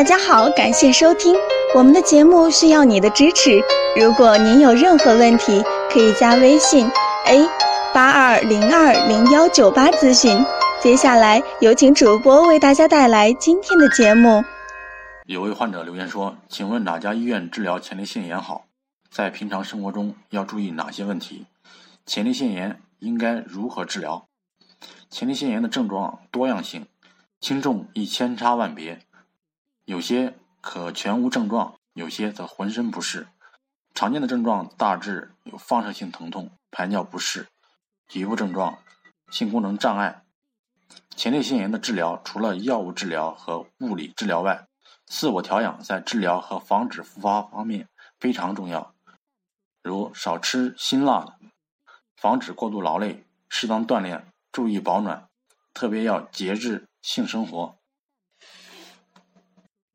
大家好，感谢收听我们的节目，需要你的支持。如果您有任何问题，可以加微信 a 八二零二零幺九八咨询。接下来有请主播为大家带来今天的节目。有位患者留言说：“请问哪家医院治疗前列腺炎好？在平常生活中要注意哪些问题？前列腺炎应该如何治疗？”前列腺炎的症状多样性，轻重亦千差万别。有些可全无症状，有些则浑身不适。常见的症状大致有放射性疼痛、排尿不适、局部症状、性功能障碍。前列腺炎的治疗除了药物治疗和物理治疗外，自我调养在治疗和防止复发方面非常重要。如少吃辛辣的，防止过度劳累，适当锻炼，注意保暖，特别要节制性生活。